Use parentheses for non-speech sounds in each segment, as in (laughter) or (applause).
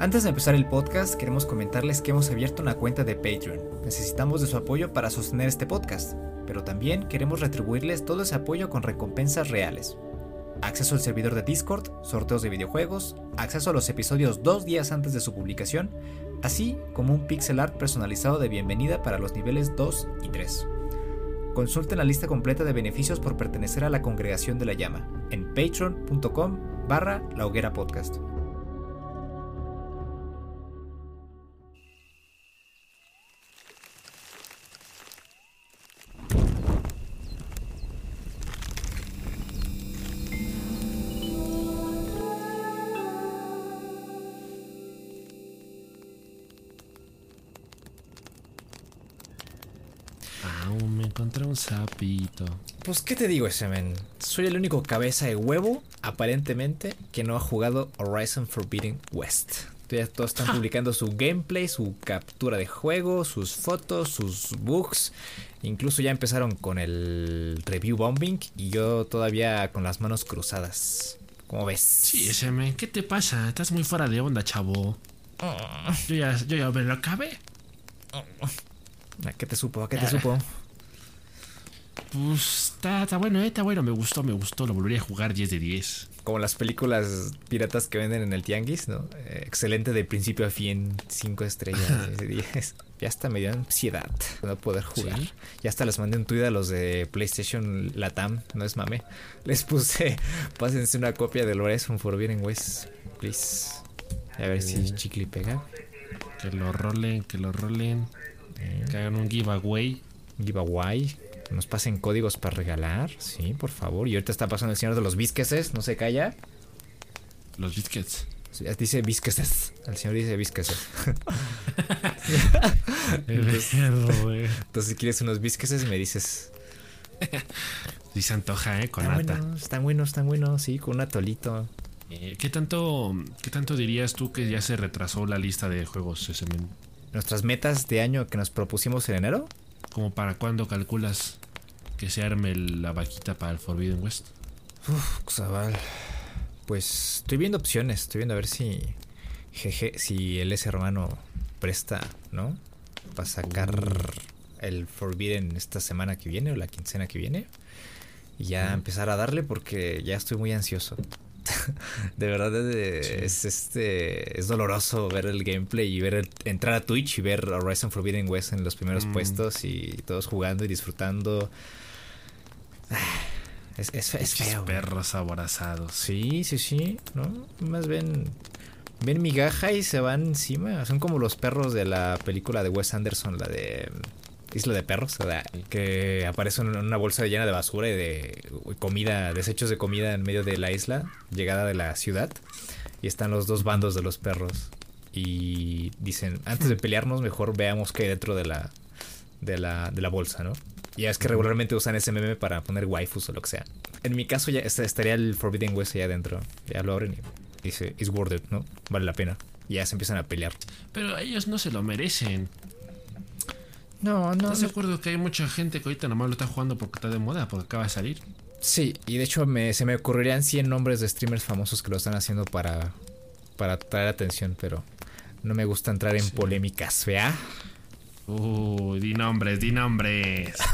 Antes de empezar el podcast, queremos comentarles que hemos abierto una cuenta de Patreon. Necesitamos de su apoyo para sostener este podcast, pero también queremos retribuirles todo ese apoyo con recompensas reales. Acceso al servidor de Discord, sorteos de videojuegos, acceso a los episodios dos días antes de su publicación, así como un pixel art personalizado de bienvenida para los niveles 2 y 3. Consulten la lista completa de beneficios por pertenecer a la congregación de la llama en patreon.com barra la hoguera podcast. Sapito. Pues, ¿qué te digo, ese men? Soy el único cabeza de huevo, aparentemente, que no ha jugado Horizon Forbidden West. Ya todos están publicando su gameplay, su captura de juego, sus fotos, sus bugs. Incluso ya empezaron con el review bombing y yo todavía con las manos cruzadas. ¿Cómo ves? Sí, ese men, ¿qué te pasa? Estás muy fuera de onda, chavo. Yo ya, yo ya me lo acabé. ¿A qué te supo? ¿A qué te supo? Pues está, está bueno, eh, está bueno. Me gustó, me gustó. Lo volvería a jugar 10 de 10. Como las películas piratas que venden en el tianguis, ¿no? Eh, excelente de principio a fin, 5 estrellas (laughs) de 10. Ya hasta me dio ansiedad no poder jugar. ¿Sí? Ya hasta les mandé un tweet a los de PlayStation Latam, no es mame. Les puse, pásense una copia del Horizon Forbidden West, please. A ver si chicle pega. Que lo rolen, que lo rolen. Que hagan un giveaway. Giveaway. Que Nos pasen códigos para regalar, sí, por favor. Y ahorita está pasando el señor de los bisqueses, no se calla. Los biscuits. Sí, Dice bisqueses. El señor dice bisqueses. (laughs) Güey. Entonces, si quieres unos bisqueses, me dices. (laughs) Sí se antoja, eh, con Están nata. buenos, están buenos, están buenos, sí, con un atolito. Eh, ¿qué, tanto, ¿Qué tanto dirías tú que ya se retrasó la lista de juegos ese? Nuestras metas de año que nos propusimos en enero. ¿Como para cuándo calculas que se arme la vaquita para el Forbidden West? Uf, Xabal. Pues estoy viendo opciones, estoy viendo a ver si. Jeje, si el ese hermano presta, ¿no? Para sacar el Forbidden esta semana que viene o la quincena que viene. Y ya empezar a darle porque ya estoy muy ansioso. (laughs) de verdad es, Sí. es, este es doloroso ver el gameplay y ver el- entrar a Twitch y ver Horizon Forbidden West en los primeros Mm. puestos y todos jugando y disfrutando. (sighs) Es, es, es feo. perros aborazados. Sí, sí, sí, ¿no? Más ven, ven migaja y se van encima. Son como los perros de la película de Wes Anderson, la de Isla de Perros, o sea, que aparecen en una bolsa llena de basura y de comida, desechos de comida en medio de la isla, llegada de la ciudad. Y están los dos bandos de los perros. Y dicen, antes de pelearnos, mejor veamos qué hay dentro de la, de la, de la bolsa, ¿no? Y es que regularmente usan ese meme para poner waifus o lo que sea. En mi caso ya est- estaría el Forbidden West allá adentro. Ya lo abren y dice, it's worth it, ¿no? Vale la pena. Y ya se empiezan a pelear. Pero ellos no se lo merecen. No, no. ¿Estás de acuerdo que hay mucha gente que ahorita nomás lo está jugando porque está de moda, porque acaba de salir? Sí, y de hecho me, se me ocurrirían 100 nombres de streamers famosos que lo están haciendo para, para traer atención, pero no me gusta entrar en Sí. polémicas, ¿vea? Uy, di nombres, di nombres. (laughs)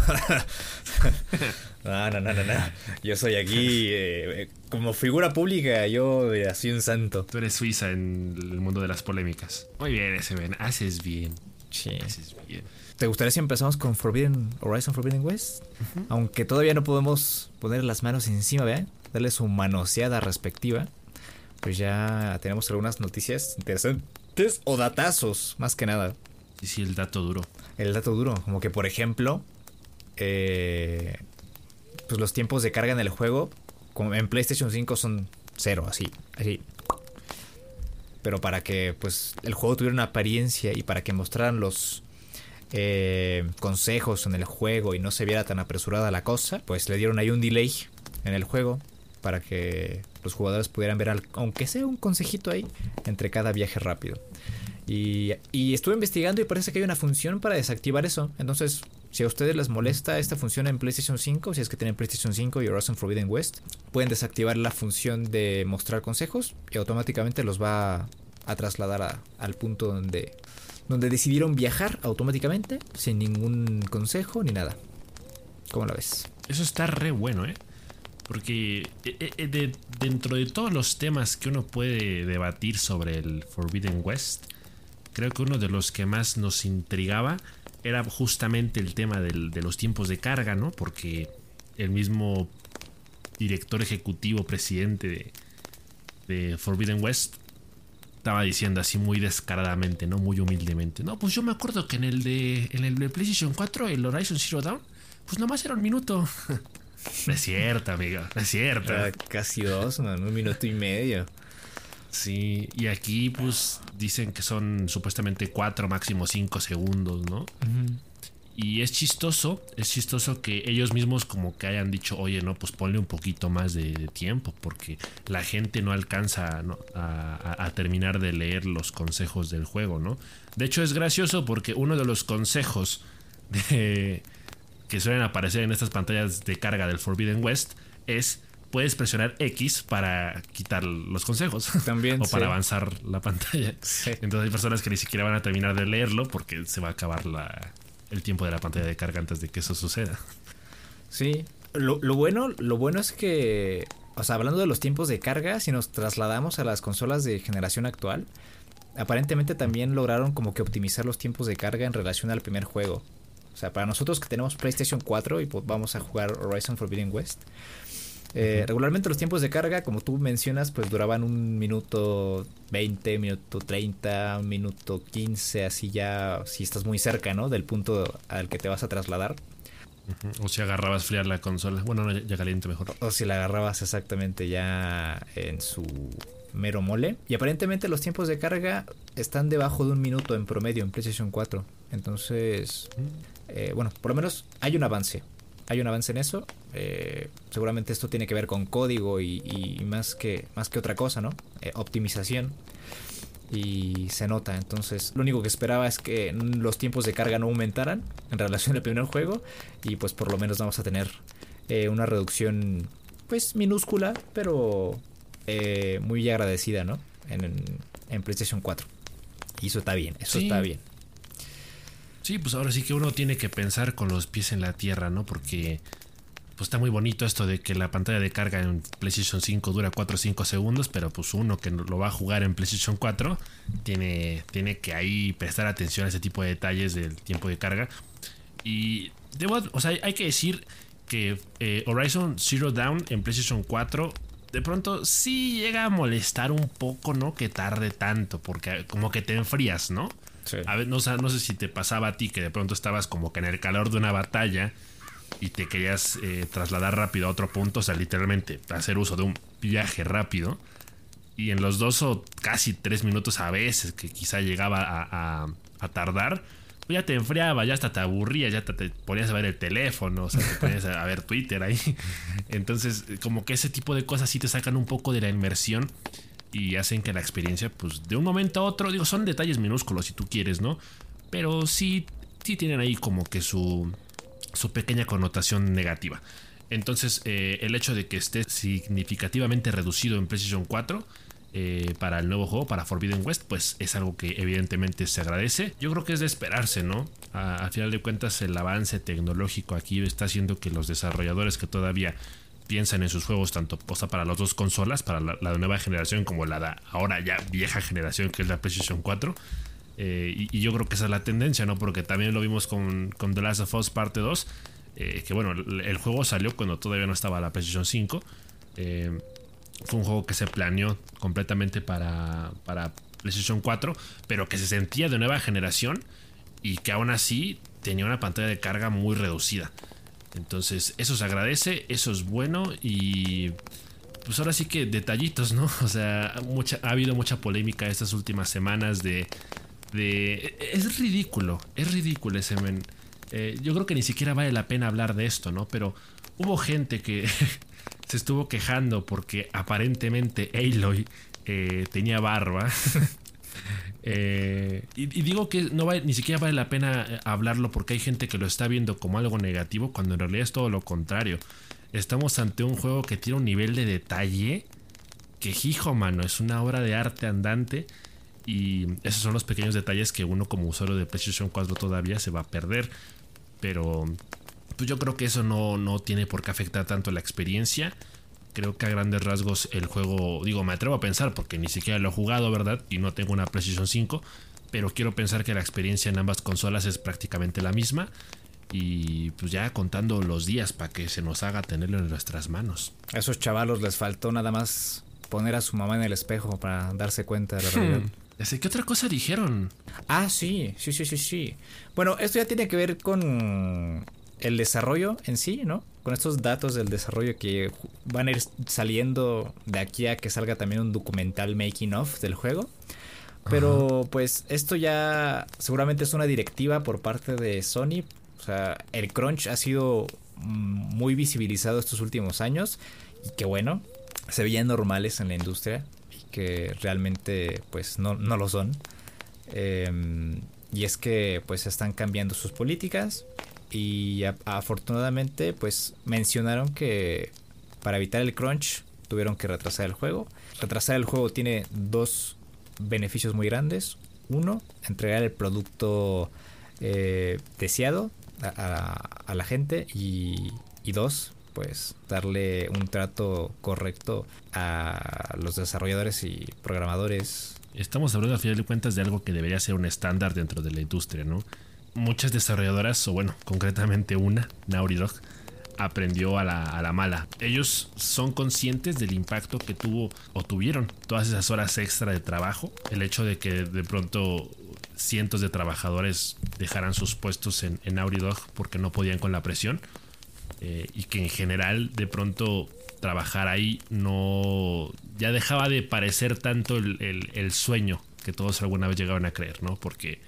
No, no, no, no, no. Yo soy aquí eh, como figura pública, yo soy un santo. Tú eres Suiza en el mundo de las polémicas. Muy bien, ese ven. Haces bien. Sí. ¿Te gustaría si empezamos con Forbidden Horizon Forbidden West? Aunque todavía no podemos poner las manos encima, ¿vean? Darle su manoseada respectiva. Pues ya tenemos algunas noticias interesantes o datazos, más que nada. Sí, sí, el dato duro. El dato duro, como que por ejemplo, eh, pues los tiempos de carga en el juego, como en PlayStation 5 son cero, así, así. Pero para que pues el juego tuviera una apariencia y para que mostraran los eh, consejos en el juego y no se viera tan apresurada la cosa, pues le dieron ahí un delay en el juego para que los jugadores pudieran ver, al- aunque sea un consejito ahí, entre cada viaje rápido. Y, y estuve investigando y parece que hay una función para desactivar eso. Entonces, si a ustedes les molesta esta función en PlayStation 5, si es que tienen PlayStation 5 y Horizon Forbidden West, pueden desactivar la función de mostrar consejos y automáticamente los va a trasladar al punto donde, donde decidieron viajar automáticamente, sin ningún consejo ni nada. ¿Cómo la ves? Eso está re bueno, ¿eh? Porque eh, eh, dentro de todos los temas que uno puede debatir sobre el Forbidden West, creo que uno de los que más nos intrigaba era justamente el tema de los tiempos de carga, ¿no? Porque el mismo director ejecutivo, presidente de, Forbidden West, estaba diciendo así muy descaradamente, ¿no? Muy humildemente. No, pues yo me acuerdo que en el de, en el de PlayStation 4, el Horizon Zero Dawn, pues nomás era un minuto. (laughs) no es cierto, amigo, es cierto. casi dos, un minuto y medio. Sí, y aquí pues dicen que son supuestamente cuatro, máximo cinco segundos, ¿no? Y es chistoso, es chistoso que ellos mismos como que hayan dicho, oye, no, pues ponle un poquito más de, tiempo, porque la gente no alcanza A, terminar de leer los consejos del juego, ¿no? De hecho es gracioso porque uno de los consejos que suelen aparecer en estas pantallas de carga del Forbidden West es puedes presionar X para quitar los consejos. (laughs) También. o para avanzar la pantalla. Entonces hay personas que ni siquiera van a terminar de leerlo porque se va a acabar la, el tiempo de la pantalla de carga antes de que eso suceda. Sí. Lo, bueno, lo bueno es que. O sea, hablando de los tiempos de carga, si nos trasladamos a las consolas de generación actual, aparentemente también lograron como que optimizar los tiempos de carga en relación al primer juego. O sea, para nosotros que tenemos PlayStation 4 y pues vamos a jugar Horizon Forbidden West, eh, regularmente los tiempos de carga, como tú mencionas, pues duraban un minuto 20, minuto 30, un minuto 15, así ya si estás muy cerca, ¿no? Del punto al que te vas a trasladar. O si agarrabas fría la consola. Bueno, ya caliente mejor. O, si la agarrabas exactamente ya en su mero mole. Y aparentemente los tiempos de carga están debajo de un minuto en promedio en PlayStation 4. Entonces, eh, bueno, por lo menos hay un avance hay un avance en eso. Eh, seguramente esto tiene que ver con código y, más, que, más que otra cosa, ¿no? Eh, optimización. Y se nota. Entonces, lo único que esperaba es que los tiempos de carga no aumentaran en relación al primer juego. Y pues por lo menos vamos a tener eh, una reducción, pues minúscula, pero muy agradecida, ¿no? En, en, PlayStation 4. Y eso está bien, eso está bien. Sí, pues ahora sí que uno tiene que pensar con los pies en la tierra, ¿no? Porque pues está muy bonito esto de que la pantalla de carga en PlayStation 5 dura 4 o 5 segundos, pero pues uno que lo va a jugar en PlayStation 4 tiene, tiene que ahí prestar atención a ese tipo de detalles del tiempo de carga. Y hay que decir que eh, Horizon Zero Dawn en PlayStation 4 de pronto sí llega a molestar un poco, ¿no? Que tarde tanto, porque como que te enfrías, ¿no? No, sé si te pasaba a ti que de pronto estabas como que en el calor de una batalla y te querías eh, trasladar rápido a otro punto, o sea, literalmente hacer uso de un viaje rápido. Y en los dos o casi tres minutos a veces que quizá llegaba a, tardar, pues ya te enfriaba, ya hasta te aburría, ya te, ponías a ver el teléfono, o sea, te ponías a ver Twitter ahí. (laughs) Entonces, como que ese tipo de cosas sí te sacan un poco de la inmersión y hacen que la experiencia, pues de un momento a otro, digo, son detalles minúsculos si tú quieres, ¿no? Pero sí, sí tienen ahí como que su, su pequeña connotación negativa. Entonces, eh, el hecho de que esté significativamente reducido en PlayStation 4 eh, para el nuevo juego, para Forbidden West, pues es algo que evidentemente se agradece. Yo creo que es de esperarse, ¿no? al final de cuentas, el avance tecnológico aquí está haciendo que los desarrolladores que todavía piensan en sus juegos tanto o para las dos consolas, para la, nueva generación como la ahora ya vieja generación que es la PlayStation 4. Eh, y, yo creo que esa es la tendencia, ¿no? Porque también lo vimos con, con The Last of Us parte 2, eh, que bueno, el, juego salió cuando todavía no estaba la PlayStation 5. Eh, fue un juego que se planeó completamente para, para PlayStation 4, pero que se sentía de nueva generación y que aún así tenía una pantalla de carga muy reducida. Entonces, eso se agradece, eso es bueno y pues ahora sí que detallitos, ¿no? (laughs) O sea, ha habido mucha polémica estas últimas semanas de... de es ridículo, es ridículo ese men. Eh, yo creo que ni siquiera vale la pena hablar de esto, ¿no? Pero hubo gente que (laughs) se estuvo quejando porque aparentemente Aloy eh, tenía barba. (laughs) Eh, y, digo que no ni siquiera vale la pena eh, hablarlo porque hay gente que lo está viendo como algo negativo cuando en realidad es todo lo contrario. Estamos ante un juego que tiene un nivel de detalle que, hijo, mano, es una obra de arte andante. Y esos son los pequeños detalles que uno como usuario de PlayStation 4 todavía se va a perder. Pero pues yo creo que eso no, no tiene por qué afectar tanto la experiencia. Creo que a grandes rasgos el juego, digo, me atrevo a pensar porque ni siquiera lo he jugado, ¿verdad? Y no tengo una PlayStation 5. Pero quiero pensar que la experiencia en ambas consolas es prácticamente la misma. Y pues ya contando los días para que se nos haga tenerlo en nuestras manos. A esos chavalos les faltó nada más poner a su mamá en el espejo para darse cuenta de la realidad. Hmm. ¿Qué otra cosa dijeron? Ah, sí, sí, sí, sí, sí. Bueno, esto ya tiene que ver con el desarrollo en sí, ¿no? Con estos datos del desarrollo que van a ir saliendo de aquí a que salga también un documental making of del juego. Pero pues esto ya seguramente es una directiva por parte de Sony. O sea, el crunch ha sido muy visibilizado estos últimos años y que bueno, se veían normales en la industria y que realmente pues no, no lo son. Em, y es que pues están cambiando sus políticas y afortunadamente pues mencionaron que para evitar el crunch tuvieron que retrasar el juego. Retrasar el juego tiene dos beneficios muy grandes. Uno, entregar el producto eh, deseado a, la gente y, y dos, pues darle un trato correcto a los desarrolladores y programadores. Estamos hablando a final de cuentas de algo que debería ser un estándar dentro de la industria, ¿no? Muchas desarrolladoras, o bueno, concretamente una, Naughty Dog, aprendió a la, mala. Ellos son conscientes del impacto que tuvo o tuvieron todas esas horas extra de trabajo. El hecho de que de pronto cientos de trabajadores dejaran sus puestos en, en Naughty Dog porque no podían con la presión. Eh, y que en general de pronto trabajar ahí no ya dejaba de parecer tanto el, el sueño que todos alguna vez llegaban a creer, ¿no? Porque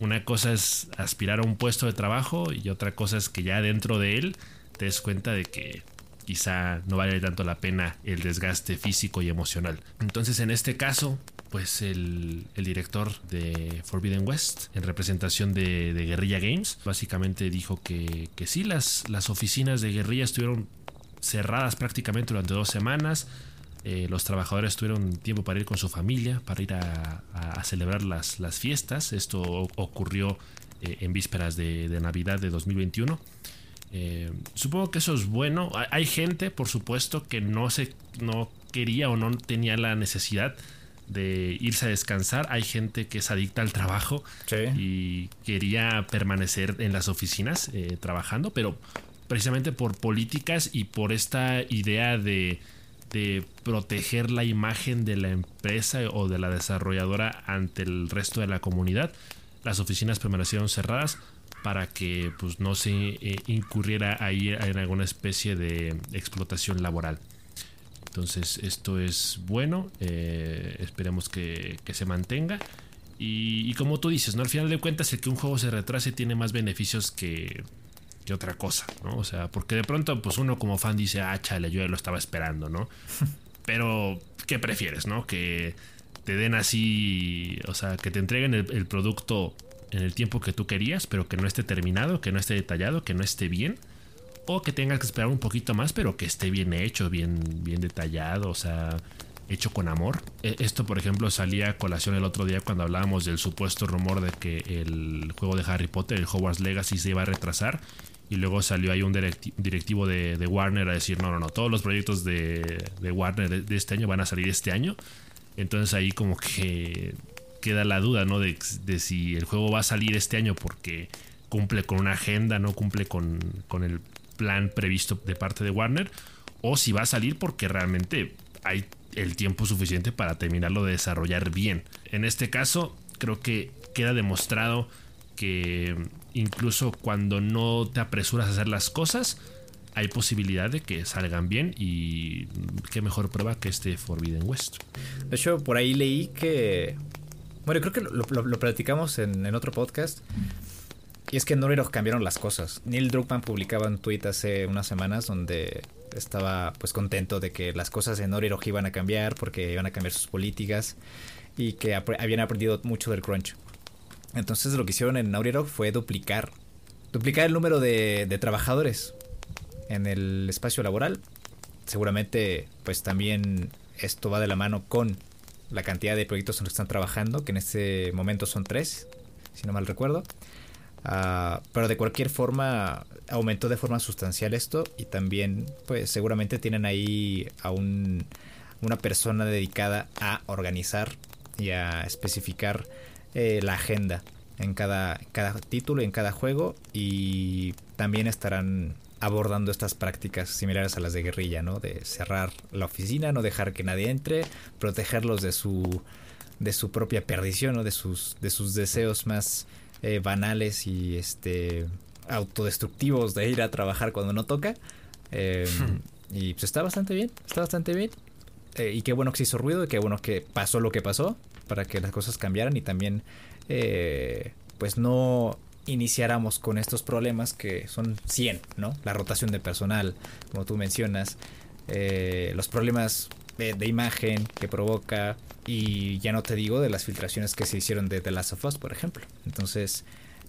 una cosa es aspirar a un puesto de trabajo y otra cosa es que ya dentro de él te des cuenta de que quizá no vale tanto la pena el desgaste físico y emocional. Entonces en este caso, pues el, director de Forbidden West, en representación de, Guerrilla Games, básicamente dijo que, que sí, las, las oficinas de Guerrilla estuvieron cerradas prácticamente durante dos semanas. Eh, los trabajadores tuvieron tiempo para ir con su familia, para ir a, celebrar las, las, fiestas. Esto ocurrió eh, en vísperas de, de Navidad de 2021. Eh, supongo que eso es bueno. Hay gente, por supuesto, que no se no quería o no tenía la necesidad de irse a descansar. Hay gente que es adicta al trabajo y quería permanecer en las oficinas trabajando, pero precisamente por políticas y por esta idea de, de proteger la imagen de la empresa o de la desarrolladora ante el resto de la comunidad, las oficinas permanecieron cerradas para que pues, no se eh, incurriera ahí en alguna especie de explotación laboral. Entonces esto es bueno, eh, esperemos que, se mantenga. Y, como tú dices, ¿no? Al final de cuentas el que un juego se retrase tiene más beneficios que, que otra cosa, ¿no? O sea, porque de pronto pues uno como fan dice, ah, chale, yo ya lo estaba esperando, ¿no? (laughs) Pero, ¿qué prefieres, no? Que te den así, o sea, que te entreguen el producto en el tiempo que tú querías, pero que no esté terminado, que no esté detallado, que no esté bien. O que tengas que esperar un poquito más, pero que esté bien hecho, bien, bien detallado, o sea, hecho con amor. E, esto, por ejemplo, salía a colación el otro día cuando hablábamos del supuesto rumor de que el juego de Harry Potter, el Hogwarts Legacy, se iba a retrasar. Y luego salió ahí un directivo de, Warner a decir, no, no, no, todos los proyectos de, Warner de, este año van a salir este año. Entonces ahí como que queda la duda, ¿no? De, si el juego va a salir este año porque cumple con una agenda, no cumple con, el plan previsto de parte de Warner, o si va a salir porque realmente hay el tiempo suficiente para terminarlo de desarrollar bien. En este caso, creo que queda demostrado que incluso cuando no te apresuras a hacer las cosas, hay posibilidad de que salgan bien y qué mejor prueba que este Forbidden West. De hecho, por ahí leí que bueno, creo que lo, platicamos en, otro podcast. Y es que en Naughty cambiaron las cosas. Neil Druckmann publicaba un tweet hace unas semanas donde estaba pues contento de que las cosas en Naughty iban a cambiar porque iban a cambiar sus políticas y que habían aprendido mucho del crunch. Entonces lo que hicieron en Naughty fue duplicar duplicar el número de, trabajadores en el espacio laboral. Seguramente pues también esto va de la mano con la cantidad de proyectos en los que están trabajando, que en este momento son tres, si no mal recuerdo. Ah, pero de cualquier forma aumentó de forma sustancial esto y también pues seguramente tienen ahí a un, una persona dedicada a organizar y a especificar eh, la agenda en cada, cada título y en cada juego y también estarán abordando estas prácticas similares a las de guerrilla, ¿no? De cerrar la oficina, no dejar que nadie entre, protegerlos de su de su propia perdición, ¿no? De sus de sus deseos más eh, banales y este autodestructivos de ir a trabajar cuando no toca. Em, (laughs) y pues está bastante bien, está bastante bien. Eh, y qué bueno que se hizo ruido y qué bueno que pasó lo que pasó para que las cosas cambiaran y también eh, pues no iniciáramos con estos problemas que son 100, ¿no? La rotación de personal, como tú mencionas, eh, los problemas de, imagen que provoca y ya no te digo de las filtraciones que se hicieron de The Last of Us, por ejemplo. Entonces,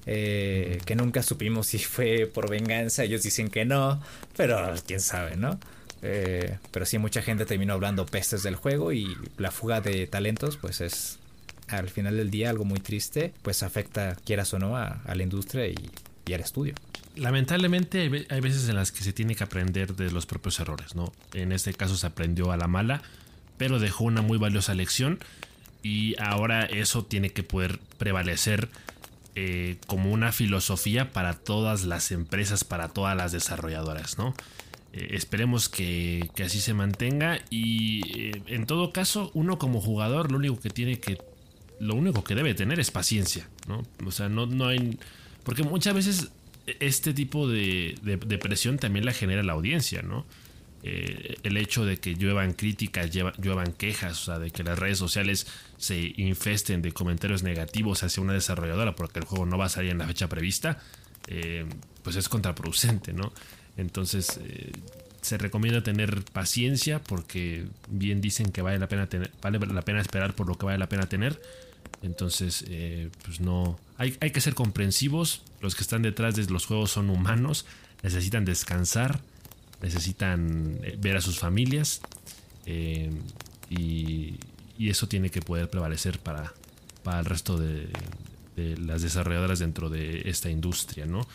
eh, que nunca supimos si fue por venganza, ellos dicen que no, pero quién sabe, ¿no? Eh, pero sí, mucha gente terminó hablando pestes del juego y la fuga de talentos, pues es al final del día algo muy triste, pues afecta, quieras o no, a, la industria y, al estudio. Lamentablemente hay, veces en las que se tiene que aprender de los propios errores, ¿no? En este caso se aprendió a la mala, pero dejó una muy valiosa lección y ahora eso tiene que poder prevalecer eh, como una filosofía para todas las empresas, para todas las desarrolladoras, ¿no? Eh, esperemos que, así se mantenga y eh, en todo caso uno como jugador lo único que tiene que lo único que debe tener es paciencia, ¿no? O sea, no, no hay... Porque muchas veces este tipo de, de, presión también la genera la audiencia, ¿no? Eh, el hecho de que lluevan críticas, lluevan quejas, o sea, de que las redes sociales se infesten de comentarios negativos hacia una desarrolladora porque el juego no va a salir en la fecha prevista, pues es contraproducente, ¿no? Entonces, eh, se recomienda tener paciencia porque bien dicen que vale la pena tener, vale la pena esperar por lo que vale la pena tener entonces, eh, pues no. Hay, hay, que ser comprensivos. Los que están detrás de los juegos son humanos. Necesitan descansar. Necesitan eh, ver a sus familias. Y, y, eso tiene que poder prevalecer para, para el resto de, de, las desarrolladoras dentro de esta industria, ¿no?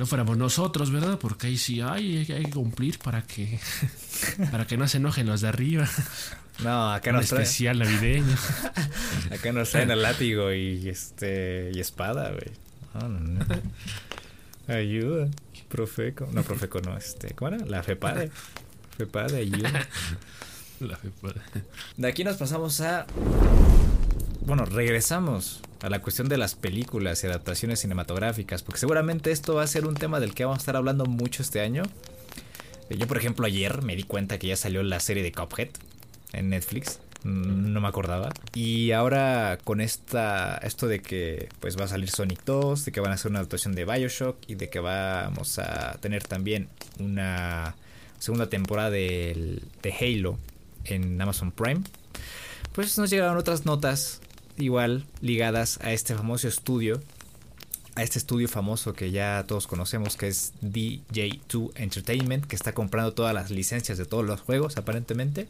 No fuéramos nosotros, ¿verdad? Porque ahí sí hay, hay que cumplir para que, (laughs) para que no se enojen los de arriba. No, acá nos traen. especial navideño. (laughs) acá nos traen el látigo y este y espada, güey. No, no, no. Ayuda. Profeco. No, Profeco no, este. ¿Cómo era? La FEPADE. FEPADE, ayuda. La FEPADE. De aquí nos pasamos a. Bueno, regresamos a la cuestión de las películas y adaptaciones cinematográficas, porque seguramente esto va a ser un tema del que vamos a estar hablando mucho este año. Yo, por ejemplo, ayer me di cuenta que ya salió la serie de Cuphead en Netflix. No me acordaba. Y ahora con esta esto de que pues va a salir Sonic 2, de que van a hacer una adaptación de BioShock y de que vamos a tener también una segunda temporada de, de Halo en Amazon Prime. Pues nos llegaron otras notas igual ligadas a este famoso estudio a este estudio famoso que ya todos conocemos que es DJ2 Entertainment que está comprando todas las licencias de todos los juegos aparentemente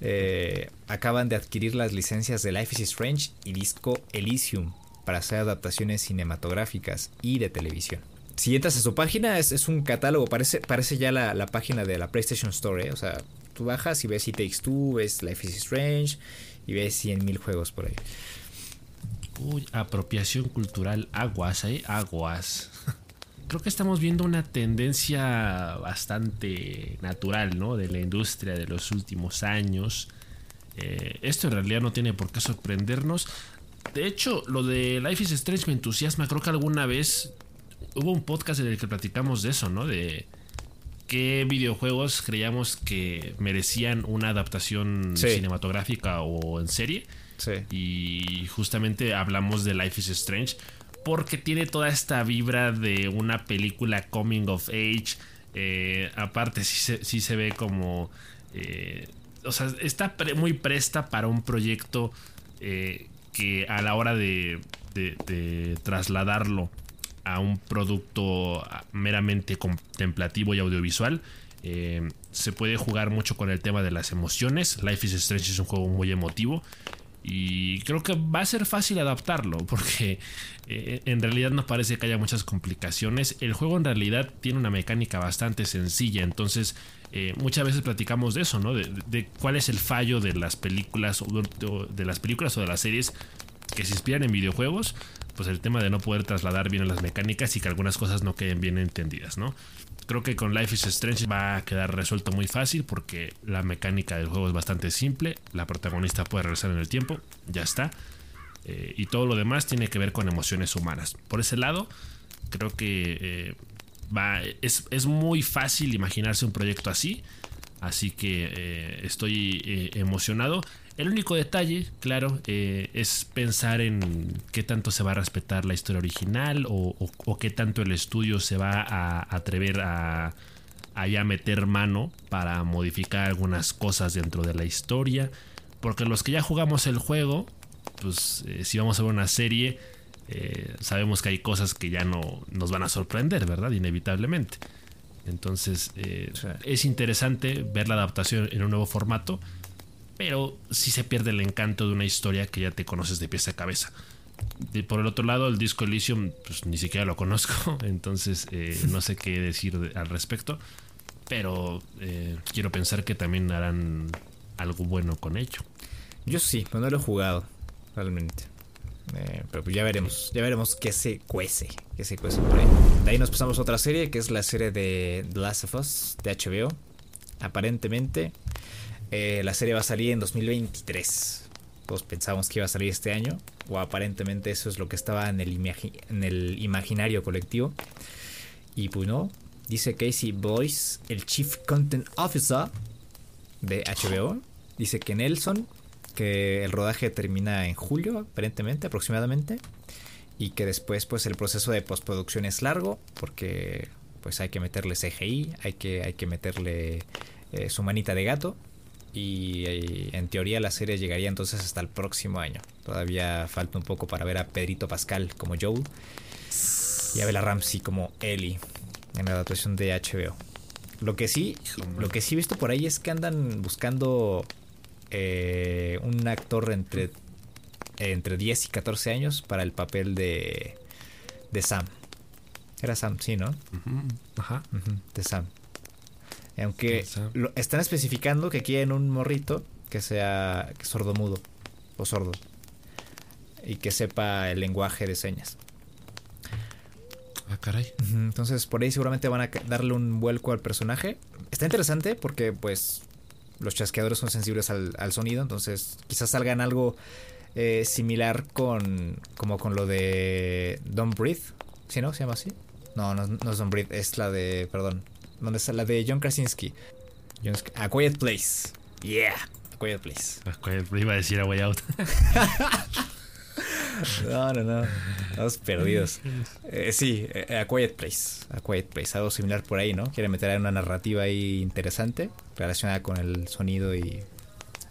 eh, acaban de adquirir las licencias de Life is Strange y Disco Elysium para hacer adaptaciones cinematográficas y de televisión. Si entras a su página, es, un catálogo, parece, parece ya la, página de la PlayStation Store, ¿eh? o sea, tú bajas y ves It Takes Two, ves Life is Strange y ves 100.000 juegos por ahí. Uy, apropiación cultural, aguas, ¿eh? Aguas. (laughs) creo que estamos viendo una tendencia bastante natural, ¿no? De la industria de los últimos años. Eh, esto en realidad no tiene por qué sorprendernos. De hecho, lo de Life is Strange me entusiasma. Creo que alguna vez hubo un podcast en el que platicamos de eso, ¿no? De qué videojuegos creíamos que merecían una adaptación cinematográfica o en serie. Sí. Y justamente hablamos de Life is Strange porque tiene toda esta vibra de una película coming of age. Eh, aparte, sí se, ve como... Eh, o sea, está muy presta para un proyecto eh, que a la hora de, trasladarlo a un producto meramente contemplativo y audiovisual, Eh, se puede jugar mucho con el tema de las emociones. Life is Strange es un juego muy emotivo. Y creo que va a ser fácil adaptarlo (laughs) porque eh, en realidad no parece que haya muchas complicaciones. El juego en realidad tiene una mecánica bastante sencilla, entonces eh, muchas veces platicamos de eso, ¿no? De, cuál es el fallo de las películas o de las películas o de las series que se inspiran en videojuegos, pues el tema de no poder trasladar bien las mecánicas y que algunas cosas no queden bien entendidas, ¿no? Creo que con Life is Strange va a quedar resuelto muy fácil porque la mecánica del juego es bastante simple. La protagonista puede regresar en el tiempo, ya está. Eh, y todo lo demás tiene que ver con emociones humanas. Por ese lado, creo que eh, va, es, es, muy fácil imaginarse un proyecto así. Así que eh, estoy emocionado. El único detalle, claro, eh, es pensar en qué tanto se va a respetar la historia original o, qué tanto el estudio se va a atrever a, ya meter mano para modificar algunas cosas dentro de la historia. Porque los que ya jugamos el juego, pues eh, si vamos a ver una serie, eh, sabemos que hay cosas que ya no nos van a sorprender, ¿verdad? Inevitablemente. Entonces es interesante ver la adaptación en un nuevo formato pero sí se pierde el encanto de una historia que ya te conoces de pies a cabeza. por el otro lado, el disco Elysium, pues ni siquiera lo conozco, (laughs) entonces eh, no sé qué decir al respecto, pero eh, quiero pensar que también harán algo bueno con ello. Yo sí, pero no lo he jugado, realmente. Eh, pero pues ya veremos, ya veremos qué se cuece, qué se cuece por ahí. De ahí nos pasamos a otra serie, que es la serie de The Last of Us, de HBO. Aparentemente eh, la serie va a salir en 2023. Todos pensábamos que iba a salir este año, o aparentemente eso es lo que estaba en el, imaginario colectivo. Y pues no, dice Casey Boyce, el Chief Content Officer de HBO, dice que Nelson, que el rodaje termina en julio, aparentemente, aproximadamente, y que después pues el proceso de postproducción es largo, porque pues hay que meterle CGI, hay que, hay que meterle eh, su manita de gato, y, en teoría la serie llegaría entonces hasta el próximo año. Todavía falta un poco para ver a Pedrito Pascal como Joel y a Bella Ramsey como Ellie en la adaptación de HBO. Lo que sí, lo que sí he visto por ahí es que andan buscando eh, un actor entre, entre 10 y 14 años para el papel de, de Sam. Era Sam, sí, ¿no? Ajá. de Sam. Aunque lo, están especificando que quieren un morrito que sea sordomudo o sordo y que sepa el lenguaje de señas. Ah, caray. Entonces por ahí seguramente van a darle un vuelco al personaje. Está interesante porque pues los chasqueadores son sensibles al, sonido, entonces quizás salgan algo eh, similar con como con lo de Don't Breathe, ¿sí no? ¿Se llama así? No, no, no es Don't Breathe, es la de, perdón, donde está la de John Krasinski. A Quiet Place. Yeah. A Quiet Place. A Quiet Place. Iba a decir a Way Out. (laughs) no, no, no. Estamos perdidos. Eh, sí, eh, A Quiet Place. A Quiet Place. Algo similar por ahí, ¿no? Quiere meter una narrativa ahí interesante relacionada con el sonido y,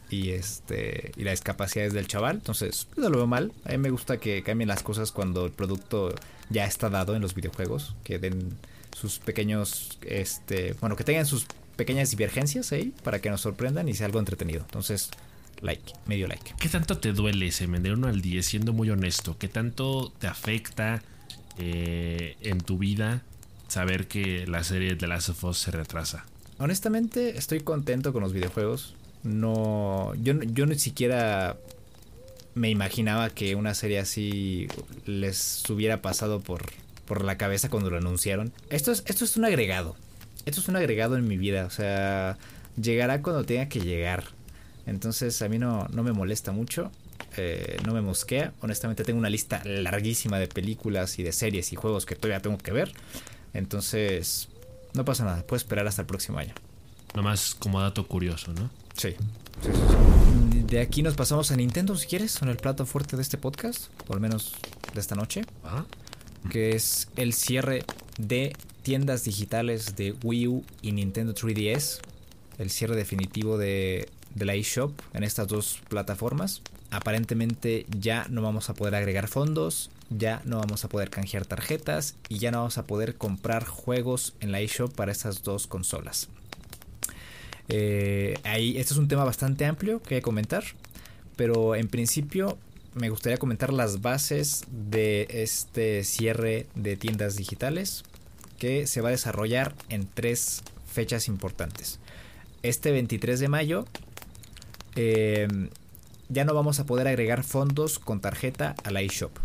y este y las capacidades del chaval. Entonces, no lo veo mal. A mí me gusta que cambien las cosas cuando el producto ya está dado en los videojuegos. Que den sus pequeños, este, bueno, que tengan sus pequeñas divergencias ahí para que nos sorprendan y sea algo entretenido. Entonces, like, medio like. ¿Qué tanto te duele ese de 1 al 10, siendo muy honesto? ¿Qué tanto te afecta eh, en tu vida saber que la serie de Last of Us se retrasa? Honestamente, estoy contento con los videojuegos. No, yo, yo ni siquiera me imaginaba que una serie así les hubiera pasado por por la cabeza cuando lo anunciaron. Esto es, esto es un agregado. Esto es un agregado en mi vida. O sea, llegará cuando tenga que llegar. Entonces a mí no, no me molesta mucho. Eh, no me mosquea. Honestamente tengo una lista larguísima de películas y de series y juegos que todavía tengo que ver. Entonces, no pasa nada. Puedo esperar hasta el próximo año. Nomás como dato curioso, ¿no? Sí. De aquí nos pasamos a Nintendo, si quieres, son el plato fuerte de este podcast, o al menos de esta noche. Ah que es el cierre de tiendas digitales de Wii U y Nintendo 3DS, el cierre definitivo de, la eShop en estas dos plataformas. Aparentemente ya no vamos a poder agregar fondos, ya no vamos a poder canjear tarjetas y ya no vamos a poder comprar juegos en la eShop para estas dos consolas. Eh, ahí, este es un tema bastante amplio que comentar, pero en principio me gustaría comentar las bases de este cierre de tiendas digitales que se va a desarrollar en tres fechas importantes. Este 23 de mayo eh, ya no vamos a poder agregar fondos con tarjeta a la eShop.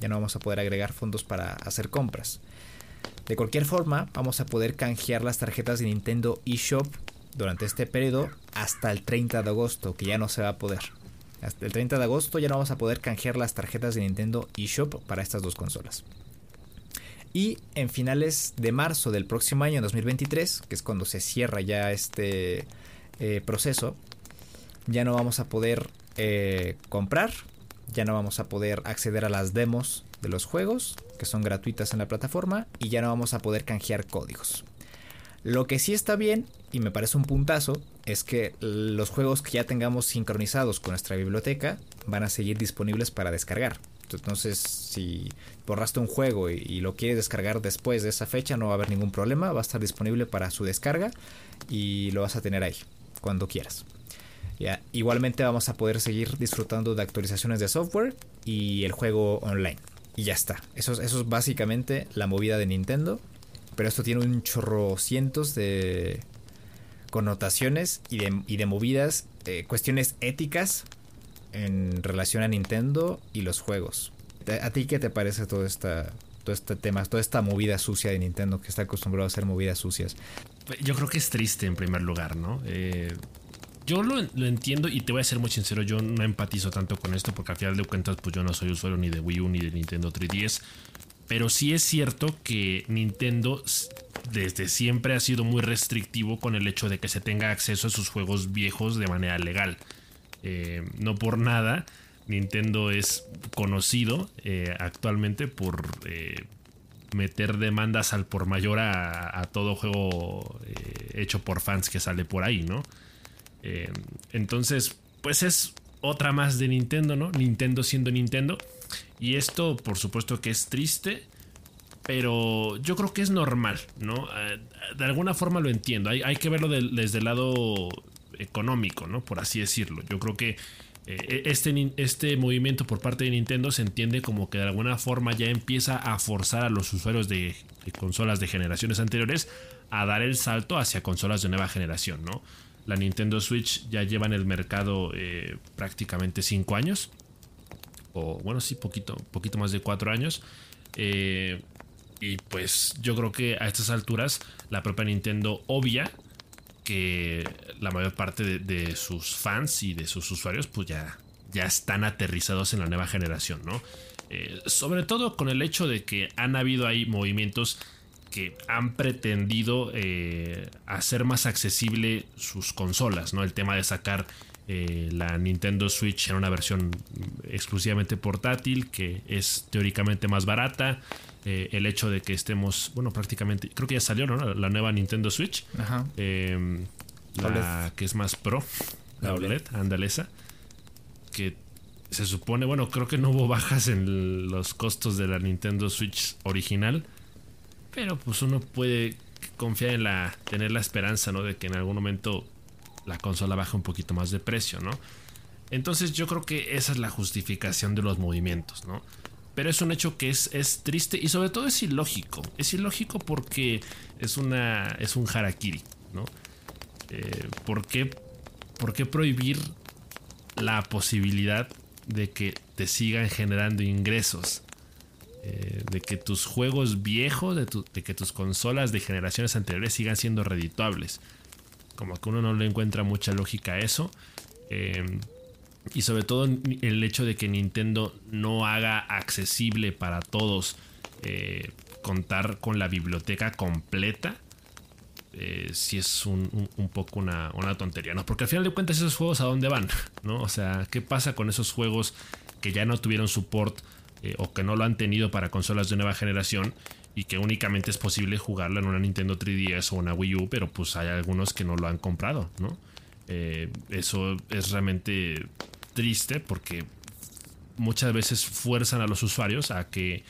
Ya no vamos a poder agregar fondos para hacer compras. De cualquier forma, vamos a poder canjear las tarjetas de Nintendo eShop durante este periodo hasta el 30 de agosto, que ya no se va a poder. Hasta el 30 de agosto ya no vamos a poder canjear las tarjetas de Nintendo eShop para estas dos consolas. Y en finales de marzo del próximo año, 2023, que es cuando se cierra ya este eh, proceso, ya no vamos a poder eh, comprar, ya no vamos a poder acceder a las demos de los juegos, que son gratuitas en la plataforma, y ya no vamos a poder canjear códigos. Lo que sí está bien, y me parece un puntazo, es que los juegos que ya tengamos sincronizados con nuestra biblioteca van a seguir disponibles para descargar. Entonces, si borraste un juego y, lo quieres descargar después de esa fecha, no va a haber ningún problema, va a estar disponible para su descarga y lo vas a tener ahí cuando quieras. igualmente vamos a poder seguir disfrutando de actualizaciones de software y el juego online. Y ya está. Eso, eso es básicamente la movida de Nintendo. Pero esto tiene un chorro cientos de connotaciones y de, movidas, eh, cuestiones éticas en relación a Nintendo y los juegos. ¿A ti qué te parece todo, esta, todo este tema, toda esta movida sucia de Nintendo que está acostumbrado a hacer movidas sucias? Yo creo que es triste en primer lugar, ¿no? Eh, yo lo, entiendo y te voy a ser muy sincero, yo no empatizo tanto con esto porque al final de cuentas pues yo no soy usuario ni de Wii U ni de Nintendo 3DS. Pero sí es cierto que Nintendo desde siempre ha sido muy restrictivo con el hecho de que se tenga acceso a sus juegos viejos de manera legal. Eh, no por nada, Nintendo es conocido eh, actualmente por eh, meter demandas al por mayor a, todo juego hecho por fans que sale por ahí, ¿no? entonces, pues es otra más de Nintendo, ¿no? Nintendo siendo Nintendo. Y esto, por supuesto que es triste, pero yo creo que es normal, ¿no? De alguna forma lo entiendo. Hay, que verlo desde el lado económico, ¿no? Por así decirlo. Yo creo que eh, este, este movimiento por parte de Nintendo se entiende como que de alguna forma ya empieza a forzar a los usuarios de, consolas de generaciones anteriores a dar el salto hacia consolas de nueva generación, ¿no? La Nintendo Switch ya lleva en el mercado eh, prácticamente 5 años. O bueno, sí, poquito, poquito más de 4 años. Eh, y pues yo creo que a estas alturas la propia Nintendo obvia que la mayor parte de, sus fans y de sus usuarios pues ya, ya están aterrizados en la nueva generación, ¿no? Eh, sobre todo con el hecho de que han habido ahí movimientos que han pretendido eh, hacer más accesible sus consolas, ¿no? El tema de sacar eh, la Nintendo Switch en una versión exclusivamente portátil que es teóricamente más barata, eh, el hecho de que estemos, bueno, prácticamente, creo que ya salió, ¿no? La, nueva Nintendo Switch. Ajá. Em, la que es más pro. La OLED, andalesa. Que se supone, bueno, creo que no hubo bajas en los costos de la Nintendo Switch original. Pero pues uno puede confiar en la, tener la esperanza, ¿no? De que en algún momento la consola baje un poquito más de precio, ¿no? Entonces yo creo que esa es la justificación de los movimientos, ¿no? Pero es un hecho que es, es triste y sobre todo es ilógico. Es ilógico porque es, una, es un harakiri, ¿no? Eh, ¿por, qué, ¿Por qué prohibir la posibilidad de que te sigan generando ingresos? Eh, de que tus juegos viejos, de, que tus consolas de generaciones anteriores sigan siendo redituables. Como que uno no le encuentra mucha lógica a eso. Eh, y sobre todo el hecho de que Nintendo no haga accesible para todos eh, contar con la biblioteca completa. Eh, si es un, poco una, tontería, ¿no? Porque al final de cuentas esos juegos a dónde van, (laughs) ¿no? O sea, ¿qué pasa con esos juegos que ya no tuvieron support eh, o que no lo han tenido para consolas de nueva generación y que únicamente es posible jugarlo en una Nintendo 3DS o una Wii U, pero pues hay algunos que no lo han comprado, ¿no? eso es realmente triste porque muchas veces fuerzan a los usuarios a que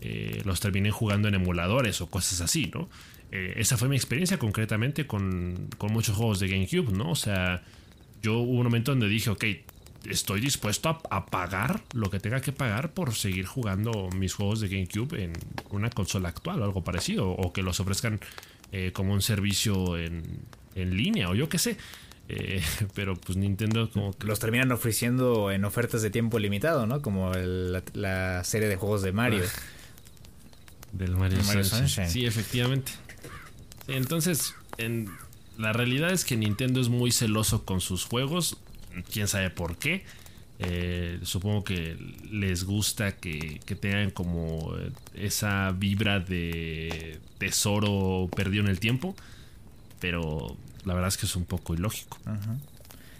eh, los terminen jugando en emuladores o cosas así, ¿no? eh, esa fue mi experiencia concretamente con, con, muchos juegos de GameCube, ¿no? O sea, yo hubo un momento donde dije, ok, estoy dispuesto a, pagar lo que tenga que pagar por seguir jugando mis juegos de GameCube en una consola actual o algo parecido, o que los ofrezcan eh, como un servicio en, en, línea, o yo qué sé. Eh, (laughs) pero pues Nintendo como que... Los terminan ofreciendo en ofertas de tiempo limitado, ¿no? Como la, serie de juegos de Mario. Del Mario, Sunshine. Sí, efectivamente. Entonces, en, la realidad es que Nintendo es muy celoso con sus juegos quién sabe por qué. Eh, supongo que les gusta que, tengan como esa vibra de tesoro perdido en el tiempo. Pero la verdad es que es un poco ilógico.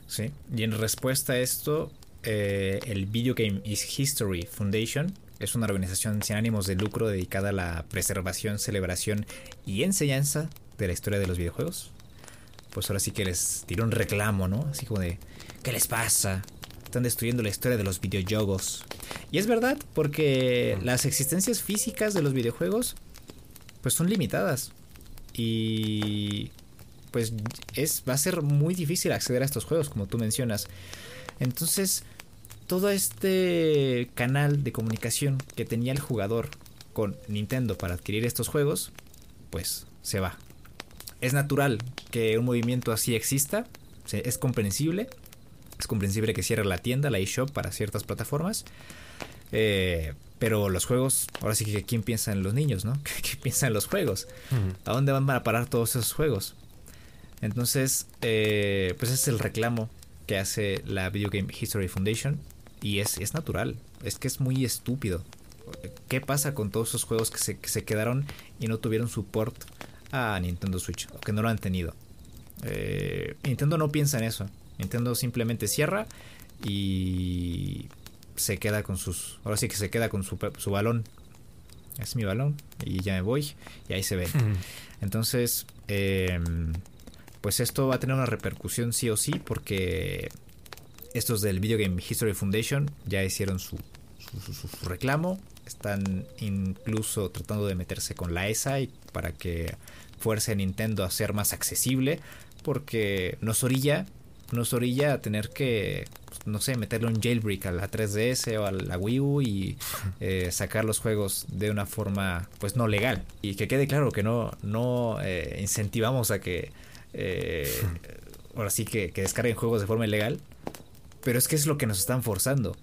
Sí. Y en respuesta a esto, eh, el Video Game History Foundation es una organización sin ánimos de lucro dedicada a la preservación, celebración y enseñanza de la historia de los videojuegos. Pues ahora sí que les tiró un reclamo, ¿no? Así como de ¿Qué les pasa? Están destruyendo la historia de los videojuegos. Y es verdad, porque las existencias físicas de los videojuegos pues son limitadas. Y pues es va a ser muy difícil acceder a estos juegos como tú mencionas. Entonces, todo este canal de comunicación que tenía el jugador con Nintendo para adquirir estos juegos, pues se va. Es natural que un movimiento así exista, es comprensible, es comprensible que cierre la tienda, la eShop para ciertas plataformas. Eh, pero los juegos, ahora sí que quién piensa en los niños, ¿no? (laughs) ¿Qué piensa en los juegos? ¿A dónde van a parar todos esos juegos? Entonces, eh, pues es el reclamo que hace la Video Game History Foundation. Y es, es natural, es que es muy estúpido. ¿Qué pasa con todos esos juegos que se, que se quedaron y no tuvieron support a Nintendo Switch? O que no lo han tenido. Eh, Nintendo no piensa en eso. Nintendo simplemente cierra y se queda con sus. Ahora sí que se queda con su, su balón. Es mi balón y ya me voy y ahí se ve. Entonces, em, pues esto va a tener una repercusión sí o sí porque estos del Video Game History Foundation ya hicieron su, su, reclamo. Están incluso tratando de meterse con la ESA y para que fuerce a Nintendo a ser más accesible porque nos orilla nos orilla a tener que, pues, no sé, meterle un jailbreak a la 3DS o a la Wii U y eh, sacar los juegos de una forma, pues no legal. Y que quede claro que no, no eh, incentivamos a que, eh, ahora sí que, que descarguen juegos de forma ilegal, pero es que es lo que nos están forzando.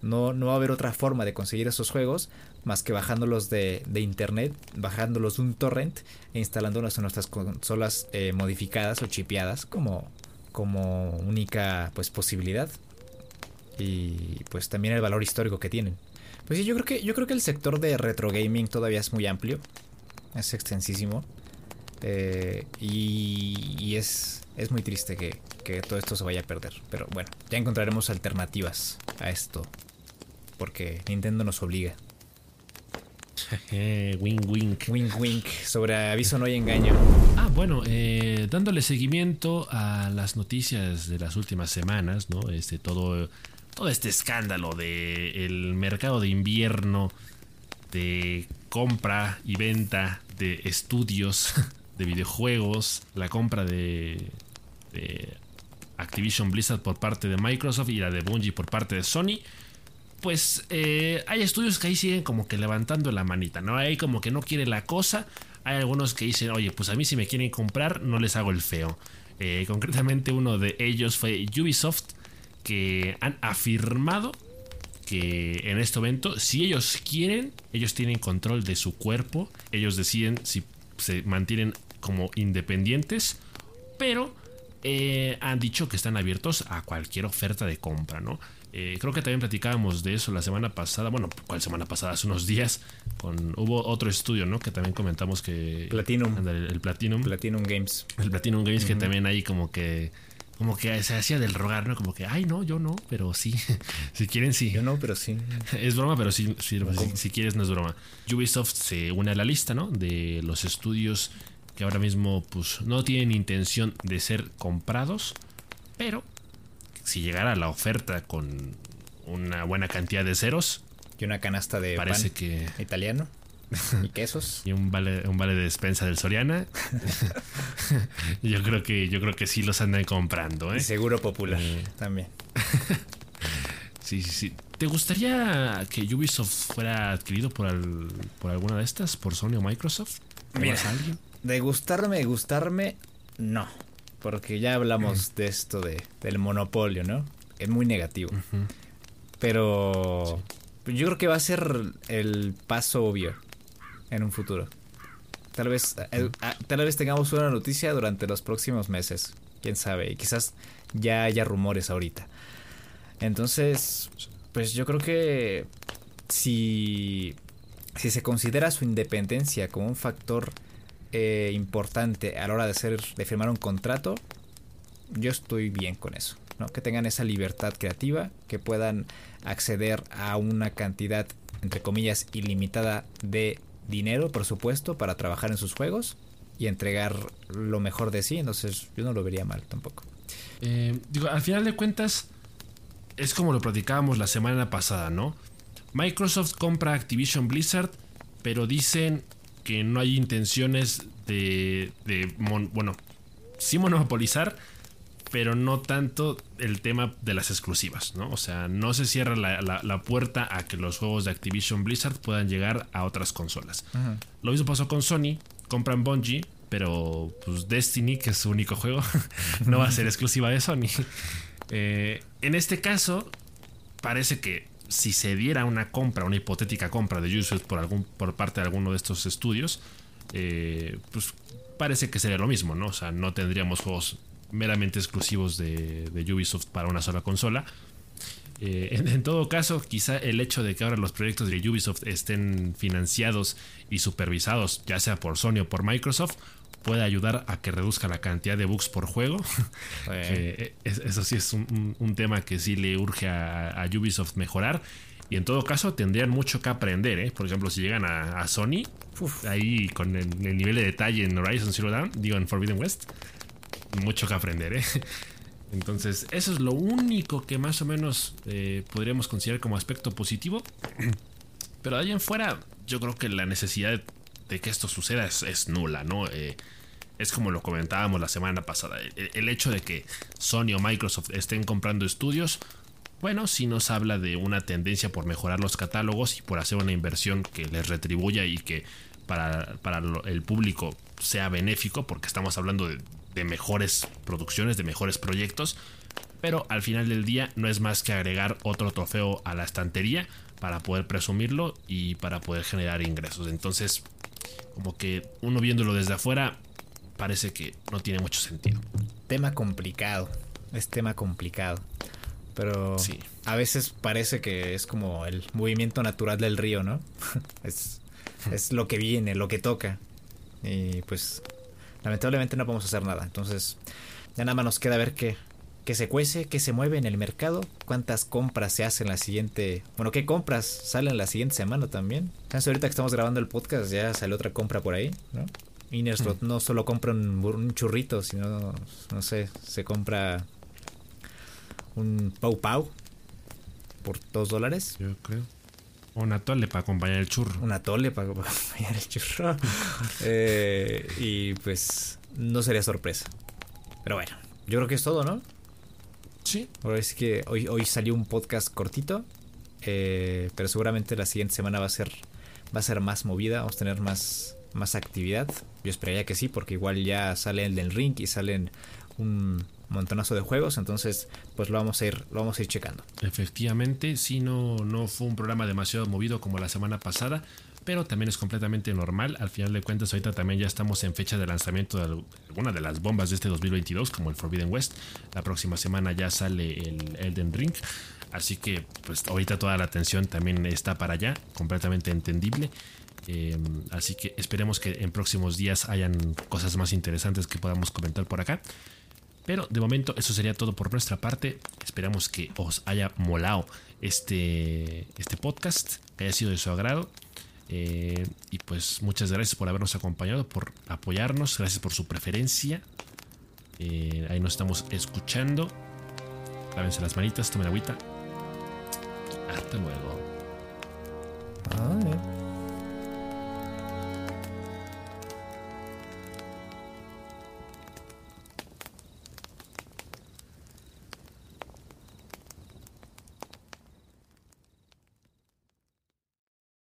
No, no va a haber otra forma de conseguir esos juegos más que bajándolos de, de internet, bajándolos de un torrent e instalándolos en nuestras consolas modificadas o chipeadas como, como única pues posibilidad y pues también el valor histórico que tienen. Pues sí, yo creo que yo creo que el sector de retro gaming todavía es muy amplio, es extensísimo eh, y, es, es muy triste que, que todo esto se vaya a perder. Pero bueno, ya encontraremos alternativas a esto porque Nintendo nos obliga. (laughs) wink wink. Wink wink. Sobre aviso no hay engaño. Ah, bueno, eh, dándole seguimiento a las noticias de las últimas semanas, ¿no? Este, todo, todo este escándalo de el mercado de invierno, de compra y venta de estudios (laughs) de videojuegos, la compra de, de Activision Blizzard por parte de Microsoft y la de Bungie por parte de Sony pues eh, hay estudios que ahí siguen como que levantando la manita, ¿no? Hay como que no quiere la cosa. Hay algunos que dicen, oye, pues a mí si me quieren comprar, no les hago el feo. Eh, concretamente uno de ellos fue Ubisoft, que han afirmado que en este momento, si ellos quieren, ellos tienen control de su cuerpo, ellos deciden si se mantienen como independientes, pero eh, han dicho que están abiertos a cualquier oferta de compra, ¿no? Eh, creo que también platicábamos de eso la semana pasada. Bueno, ¿cuál semana pasada? Hace unos días. Con, hubo otro estudio, ¿no? Que también comentamos que. Platinum. el, Platinum. Platinum Games. El Platinum Games, que también ahí como que. Como que se hacía del rogar, ¿no? Como que, ay, no, yo no, pero sí. (laughs) si quieren, sí. Yo no, pero sí. (laughs) es broma, pero sí, si, si, quieres, no es broma. Ubisoft se une a la lista, ¿no? De los estudios que ahora mismo, pues, no tienen intención de ser comprados, pero si llegara la oferta con una buena cantidad de ceros. Y una canasta de parece que italiano. y (laughs) quesos. y un vale, un vale de despensa del Soriana. (laughs) yo creo que yo creo que sí los andan comprando, ¿eh? Y seguro popular Eh. también. (laughs) Sí, sí, sí. ¿Te gustaría que Ubisoft fuera adquirido por, al- por alguna de estas? ¿Por Sony o Microsoft? Mira. ¿Conoces a alguien? De gustarme, gustarme, no. Porque ya hablamos de esto de, del monopolio, ¿no? Es muy negativo. Pero yo creo que va a ser el paso obvio en un futuro. Tal vez, eh, ah, tal vez tengamos una noticia durante los próximos meses. Quién sabe. Y quizás ya haya rumores ahorita. Entonces, pues yo creo que si, si se considera su independencia como un factor eh, importante a la hora de hacer, de firmar un contrato, yo estoy bien con eso. ¿no? Que tengan esa libertad creativa, que puedan acceder a una cantidad, entre comillas, ilimitada de dinero, por supuesto, para trabajar en sus juegos y entregar lo mejor de sí. Entonces, yo no lo vería mal tampoco. Eh, digo, al final de cuentas, es como lo platicábamos la semana pasada, ¿no? Microsoft compra Activision Blizzard, pero dicen que no hay intenciones de, de mon- bueno, sí monopolizar, pero no tanto el tema de las exclusivas, ¿no? O sea, no se cierra la, la- la puerta a que los juegos de Activision Blizzard puedan llegar a otras consolas. Lo mismo pasó con Sony, compran Bungie, pero pues Destiny, que es su único juego, (laughs) no va a ser (laughs) exclusiva de Sony. Eh, en este caso, parece que si se diera una compra, una hipotética compra de Ubisoft por, algún, por parte de alguno de estos estudios, eh, pues parece que sería lo mismo, ¿no? O sea, no tendríamos juegos meramente exclusivos de, de Ubisoft para una sola consola. Eh, en, en todo caso, quizá el hecho de que ahora los proyectos de Ubisoft estén financiados y supervisados, ya sea por Sony o por Microsoft, puede ayudar a que reduzca la cantidad de bugs por juego. (laughs) Que es- eso sí es un, un- un tema que sí le urge a, a Ubisoft mejorar. Y en todo caso tendrían mucho que aprender, ¿eh? Por ejemplo, si llegan a, a Sony, ahí con el, el nivel de detalle en Horizon Zero Dawn, digo en Forbidden West, mucho que aprender, ¿eh? (laughs) Entonces, eso es lo único que más o menos eh, podríamos considerar como aspecto positivo. (clears throat) Pero de ahí en fuera, yo creo que la necesidad de que esto suceda es, es nula, ¿no? Eh, es como lo comentábamos la semana pasada. El, hecho de que Sony o Microsoft estén comprando estudios, bueno, sí nos habla de una tendencia por mejorar los catálogos y por hacer una inversión que les retribuya y que para, para el público sea benéfico, porque estamos hablando de mejores producciones, de mejores proyectos. Pero al final del día no es más que agregar otro trofeo a la estantería para poder presumirlo y para poder generar ingresos. Entonces, como que uno viéndolo desde afuera, parece que no tiene mucho sentido. Tema complicado. Es tema complicado. Pero Sí. a veces parece que es como el movimiento natural del río, ¿no? (laughs) es, es lo que viene, lo que toca. Y pues lamentablemente no podemos hacer nada. Entonces ya nada más nos queda ver qué, qué se cuece, qué se mueve en el mercado, cuántas compras se hacen la siguiente... Bueno, qué compras salen la siguiente semana también. Chance, ahorita que estamos grabando el podcast ya sale otra compra por ahí, ¿no? Innerslot no solo compra un, churrito, sino, no sé, se compra un Pau Pau por dos dólares. Yo creo. O un atole para acompañar el churro. Un atole para para acompañar el churro. (laughs) Eh, y pues no sería sorpresa. Pero bueno, yo creo que es todo, ¿no? Sí. Ahora es que hoy, hoy salió un podcast cortito. eh, pero seguramente la siguiente semana va a ser va a ser más movida, vamos a tener más, más actividad. Yo esperaría que sí, porque igual ya sale el del ring y salen un montonazo de juegos, entonces pues lo vamos a ir, lo vamos a ir checando. Efectivamente, sí, no, no fue un programa demasiado movido como la semana pasada, pero también es completamente normal. Al final de cuentas, ahorita también ya estamos en fecha de lanzamiento de alguna de las bombas de este 2022, como el Forbidden West. La próxima semana ya sale el Elden Ring. Así que, pues ahorita toda la atención también está para allá, completamente entendible. Eh, así que esperemos que en próximos días hayan cosas más interesantes que podamos comentar por acá. Pero de momento eso sería todo por nuestra parte. Esperamos que os haya molado este, este podcast, que haya sido de su agrado. Eh, y pues muchas gracias por habernos acompañado, por apoyarnos, gracias por su preferencia. Eh, ahí nos estamos escuchando. Lávense las manitas, tomen agüita. Hasta luego. Ah,